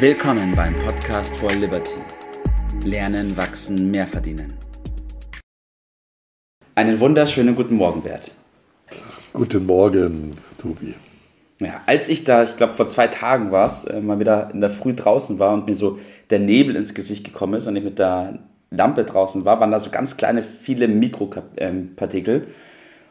Willkommen beim Podcast for Liberty. Lernen, wachsen, mehr verdienen. Einen wunderschönen guten Morgen, Bert. Guten Morgen, Tobi. Ja, als ich da, ich glaube vor zwei Tagen war es, äh, mal wieder in der Früh draußen war und mir so der Nebel ins Gesicht gekommen ist und ich mit der Lampe draußen war, waren da so ganz kleine, viele Mikropartikel.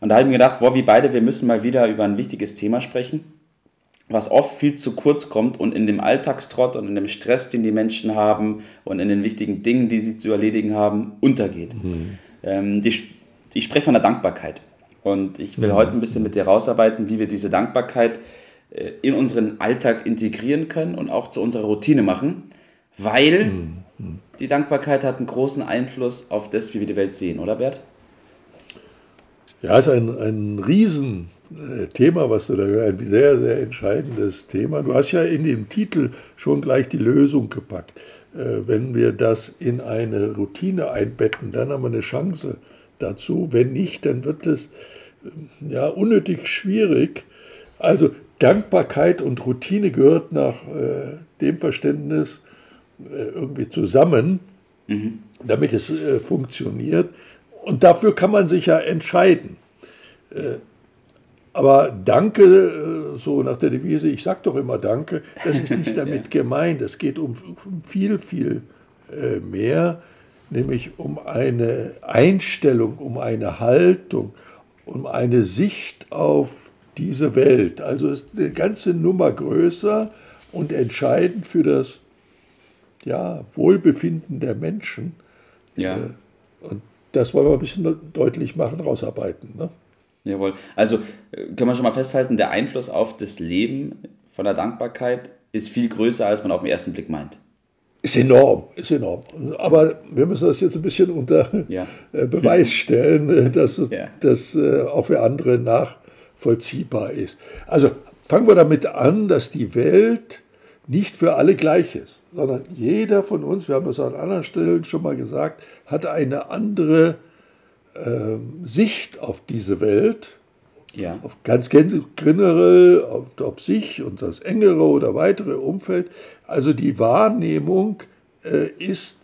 Und da habe ich mir gedacht, boah, wie beide, wir müssen mal wieder über ein wichtiges Thema sprechen, was oft viel zu kurz kommt und in dem Alltagstrott und in dem Stress, den die Menschen haben und in den wichtigen Dingen, die sie zu erledigen haben, untergeht. Mhm. Ähm, die, ich spreche von der Dankbarkeit. Und ich will mhm. heute ein bisschen mit dir rausarbeiten, wie wir diese Dankbarkeit äh, in unseren Alltag integrieren können und auch zu unserer Routine machen, weil mhm. die Dankbarkeit hat einen großen Einfluss auf das, wie wir die Welt sehen, oder Bert? Ja, es ist ein, ein Riesenthema, was du da hörst, ein sehr, sehr entscheidendes Thema. Du hast ja in dem Titel schon gleich die Lösung gepackt. Äh, wenn wir das in eine Routine einbetten, dann haben wir eine Chance dazu. Wenn nicht, dann wird es ja, unnötig schwierig. Also Dankbarkeit und Routine gehört nach äh, dem Verständnis äh, irgendwie zusammen, mhm. damit es äh, funktioniert. Und dafür kann man sich ja entscheiden. Aber Danke, äh, so nach der Devise, ich sage doch immer Danke, das ist nicht damit gemeint. Es geht um, um viel, viel äh, mehr, nämlich um eine Einstellung, um eine Haltung, um eine Sicht auf diese Welt. Also ist eine ganze Nummer größer und entscheidend für das ja, Wohlbefinden der Menschen. Ja. Äh, und das wollen wir ein bisschen deutlich machen, rausarbeiten. Ne? Jawohl. Also äh, können wir schon mal festhalten, der Einfluss auf das Leben von der Dankbarkeit ist viel größer, als man auf den ersten Blick meint. Ist enorm, ist enorm. Aber wir müssen das jetzt ein bisschen unter ja. Äh, Beweis stellen, äh, dass ja. das auch für andere nachvollziehbar ist. Also fangen wir damit an, dass die Welt nicht für alle gleich ist, sondern jeder von uns, wir haben es an anderen Stellen schon mal gesagt, hat eine andere äh, Sicht auf diese Welt. Ja. Auf ganz generell, auf, auf sich und das engere oder weitere Umfeld. Also die Wahrnehmung äh, ist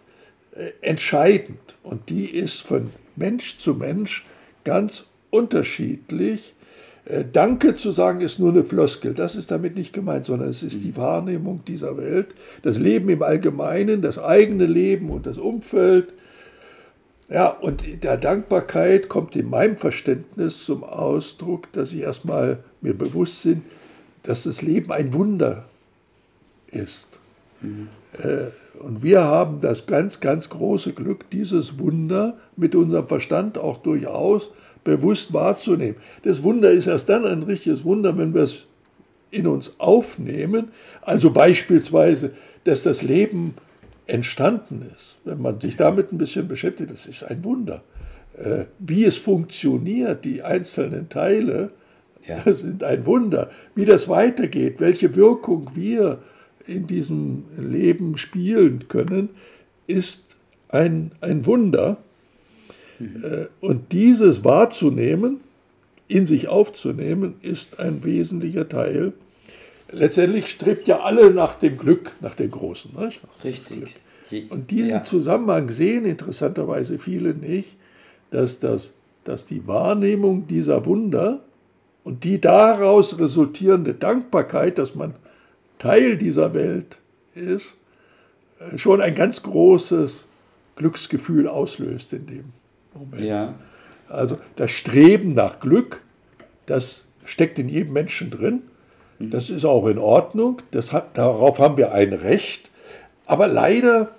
äh, entscheidend und die ist von Mensch zu Mensch ganz unterschiedlich. Äh, Danke zu sagen ist nur eine Floskel, das ist damit nicht gemeint, sondern es ist die Wahrnehmung dieser Welt, das Leben im Allgemeinen, das eigene Leben und das Umfeld. Ja, und der Dankbarkeit kommt in meinem Verständnis zum Ausdruck, dass ich erstmal mir bewusst bin, dass das Leben ein Wunder ist. Mhm. Und wir haben das ganz, ganz große Glück, dieses Wunder mit unserem Verstand auch durchaus bewusst wahrzunehmen. Das Wunder ist erst dann ein richtiges Wunder, wenn wir es in uns aufnehmen. Also beispielsweise, dass das Leben entstanden ist. Wenn man sich damit ein bisschen beschäftigt, das ist ein Wunder. Äh, wie es funktioniert, die einzelnen Teile, ja. sind ein Wunder. Wie das weitergeht, welche Wirkung wir in diesem Leben spielen können, ist ein, ein Wunder. Mhm. Und dieses wahrzunehmen, in sich aufzunehmen, ist ein wesentlicher Teil. Letztendlich strebt ja alle nach dem Glück, nach dem Großen. Nicht? Richtig. Und diesen ja. Zusammenhang sehen interessanterweise viele nicht, dass, das, dass die Wahrnehmung dieser Wunder und die daraus resultierende Dankbarkeit, dass man Teil dieser Welt ist, äh, schon ein ganz großes Glücksgefühl auslöst in dem Moment. Ja. Also das Streben nach Glück, das steckt in jedem Menschen drin. Mhm. Das ist auch in Ordnung. Das hat, darauf haben wir ein Recht. Aber leider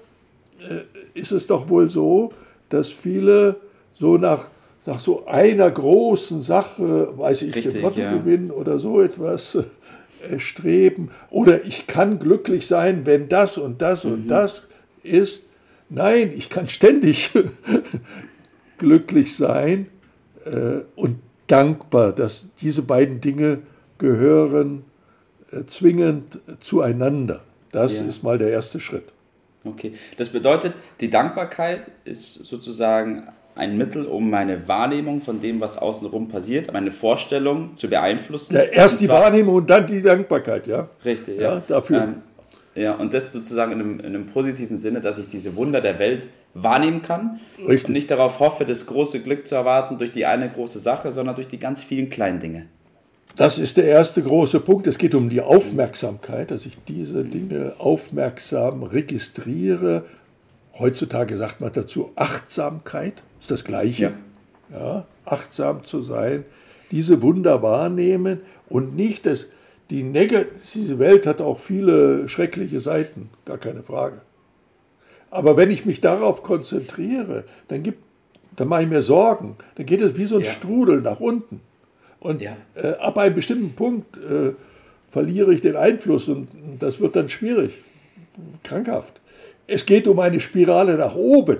äh, ist es doch wohl so, dass viele so nach, nach so einer großen Sache, weiß ich, Richtig, den Lottogewinn ja. oder so etwas, äh, streben oder ich kann glücklich sein, wenn das und das mhm. und das ist. Nein, ich kann ständig glücklich sein äh, und dankbar, dass diese beiden Dinge gehören äh, zwingend zueinander. Das ja. ist mal der erste Schritt. Okay, das bedeutet, die Dankbarkeit ist sozusagen ein Mittel, um meine Wahrnehmung von dem, was außenrum passiert, meine Vorstellung zu beeinflussen. Ja, erst die Wahrnehmung und dann die Dankbarkeit, ja. Richtig, ja. ja dafür. Ähm, Ja, und das sozusagen in einem, in einem positiven Sinne, dass ich diese Wunder der Welt wahrnehmen kann Richtig. und nicht darauf hoffe, das große Glück zu erwarten durch die eine große Sache, sondern durch die ganz vielen kleinen Dinge. Das ist der erste große Punkt. Es geht um die Aufmerksamkeit, dass ich diese Dinge aufmerksam registriere. Heutzutage sagt man dazu Achtsamkeit, ist das Gleiche. Ja. ja achtsam zu sein, diese Wunder wahrnehmen und nicht das, die Neg diese Welt hat auch viele schreckliche Seiten, gar keine Frage. Aber wenn ich mich darauf konzentriere, dann, gibt, dann mache ich mir Sorgen. Dann geht es wie so ein ja. Strudel nach unten. Und ja. äh, ab einem bestimmten Punkt äh, verliere ich den Einfluss und das wird dann schwierig, krankhaft. Es geht um eine Spirale nach oben.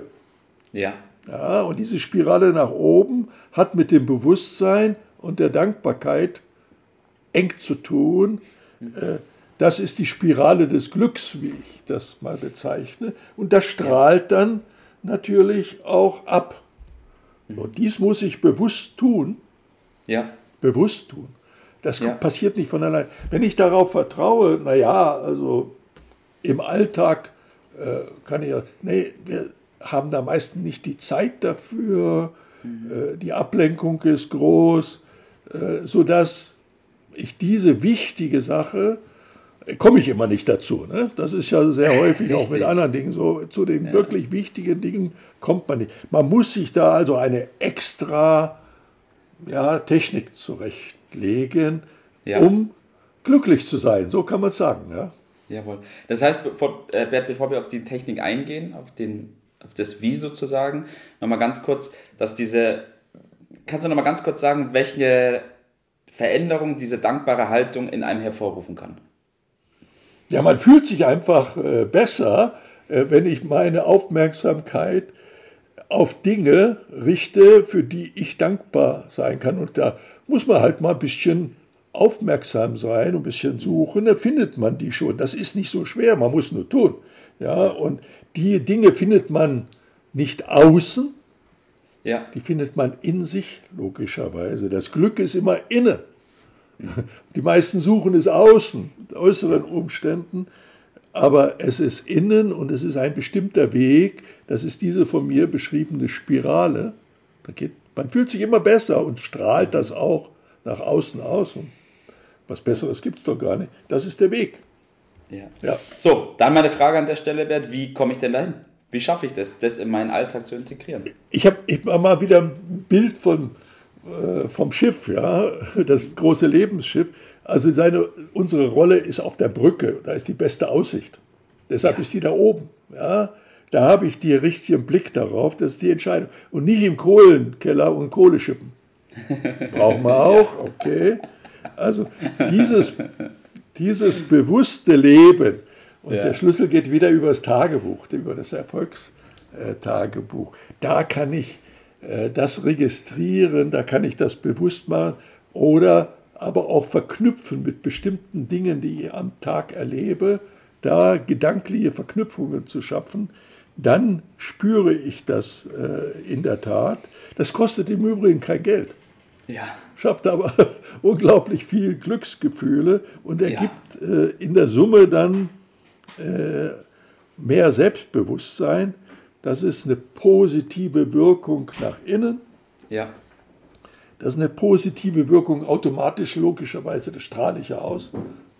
Ja. ja. Und diese Spirale nach oben hat mit dem Bewusstsein und der Dankbarkeit eng zu tun. Äh, das ist die Spirale des Glücks, wie ich das mal bezeichne. Und das strahlt dann natürlich auch ab. Und dies muss ich bewusst tun. Ja bewusst tun. Das ja. passiert nicht von allein. Wenn ich darauf vertraue, naja, also im Alltag äh, kann ich ja, nee, wir haben da meistens nicht die Zeit dafür, mhm. äh, die Ablenkung ist groß, äh, sodass ich diese wichtige Sache, äh, komme ich immer nicht dazu. Ne? Das ist ja sehr häufig auch mit anderen Dingen so. Zu den ja. wirklich wichtigen Dingen kommt man nicht. Man muss sich da also eine extra ja, Technik zurechtlegen, ja. um glücklich zu sein. So kann man es sagen. Ja? Jawohl. Das heißt, bevor, äh, bevor wir auf die Technik eingehen, auf, den, auf das Wie sozusagen, nochmal ganz kurz, dass diese, kannst du nochmal ganz kurz sagen, welche Veränderung diese dankbare Haltung in einem hervorrufen kann? Ja, man fühlt sich einfach äh, besser, äh, wenn ich meine Aufmerksamkeit auf Dinge richte, für die ich dankbar sein kann. Und da muss man halt mal ein bisschen aufmerksam sein, ein bisschen suchen, da findet man die schon. Das ist nicht so schwer, man muss nur tun. Ja, und die Dinge findet man nicht außen, ja. die findet man in sich, logischerweise. Das Glück ist immer inne. Die meisten suchen es außen, äußeren Umständen. Aber es ist innen und es ist ein bestimmter Weg. Das ist diese von mir beschriebene Spirale. Geht, man fühlt sich immer besser und strahlt das auch nach außen aus. Und was Besseres gibt es doch gar nicht. Das ist der Weg. Ja. ja. So, dann meine Frage an der Stelle, Bert. Wie komme ich denn dahin? Wie schaffe ich das, das in meinen Alltag zu integrieren? Ich habe ich hab mal wieder ein Bild von, äh, vom Schiff, ja, das große Lebensschiff. Also seine, unsere Rolle ist auf der Brücke, da ist die beste Aussicht. Deshalb ja. ist die da oben. Ja? Da habe ich den richtigen Blick darauf, das ist die Entscheidung. Und nicht im Kohlenkeller und Kohle schippen. Brauchen wir auch, okay. Also dieses, dieses bewusste Leben, und ja. der Schlüssel geht wieder über das Tagebuch, über das Erfolgstagebuch. Da kann ich äh, das registrieren, da kann ich das bewusst machen oder aber auch verknüpfen mit bestimmten Dingen, die ich am Tag erlebe, da gedankliche Verknüpfungen zu schaffen, dann spüre ich das äh, in der Tat. Das kostet im Übrigen kein Geld. Ja. Schafft aber unglaublich viel Glücksgefühle und ergibt ja. äh, in der Summe dann äh, mehr Selbstbewusstsein. Das ist eine positive Wirkung nach innen. Ja. Das ist eine positive Wirkung automatisch, logischerweise, das strahle ich ja aus,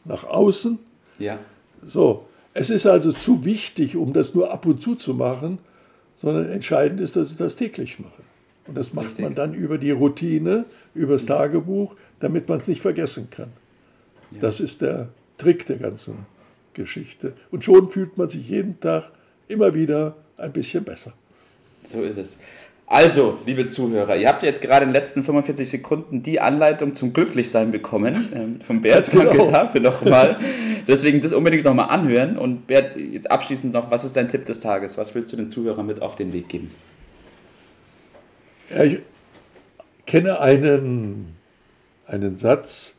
nach außen. Ja. So, es ist also zu wichtig, um das nur ab und zu zu machen, sondern entscheidend ist, dass ich das täglich mache. Und das macht Richtig. man dann über die Routine, über das Tagebuch, damit man es nicht vergessen kann. Ja. Das ist der Trick der ganzen Geschichte. Und schon fühlt man sich jeden Tag immer wieder ein bisschen besser. So ist es. Also, liebe Zuhörer, ihr habt jetzt gerade in den letzten 45 Sekunden die Anleitung zum Glücklichsein bekommen. Ähm, von Bert, danke genau. dafür nochmal. Deswegen das unbedingt nochmal anhören. Und Bert, jetzt abschließend noch, was ist dein Tipp des Tages? Was willst du den Zuhörern mit auf den Weg geben? Ja, ich kenne einen, einen Satz,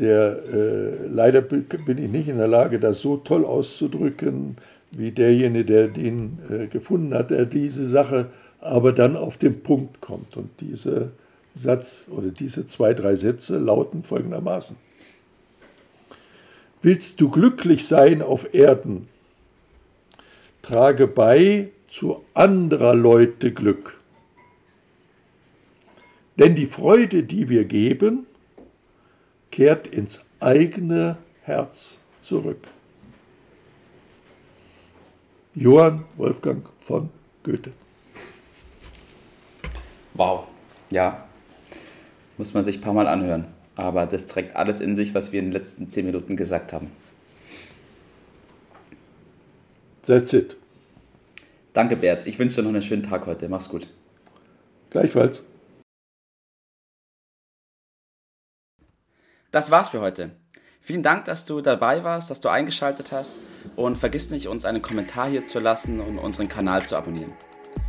der äh, leider bin ich nicht in der Lage, das so toll auszudrücken, wie derjenige, der den äh, gefunden hat, der diese Sache aber dann auf den Punkt kommt. Und diese Satz oder diese zwei, drei Sätze lauten folgendermaßen. Willst du glücklich sein auf Erden? Trage bei zu anderer Leute Glück. Denn die Freude, die wir geben, kehrt ins eigene Herz zurück. Johann Wolfgang von Goethe. Wow, ja, muss man sich ein paar Mal anhören. Aber das trägt alles in sich, was wir in den letzten zehn Minuten gesagt haben. That's it. Danke, Bert. Ich wünsche dir noch einen schönen Tag heute. Mach's gut. Gleichfalls. Das war's für heute. Vielen Dank, dass du dabei warst, dass du eingeschaltet hast und vergiss nicht, uns einen Kommentar hier zu lassen und unseren Kanal zu abonnieren.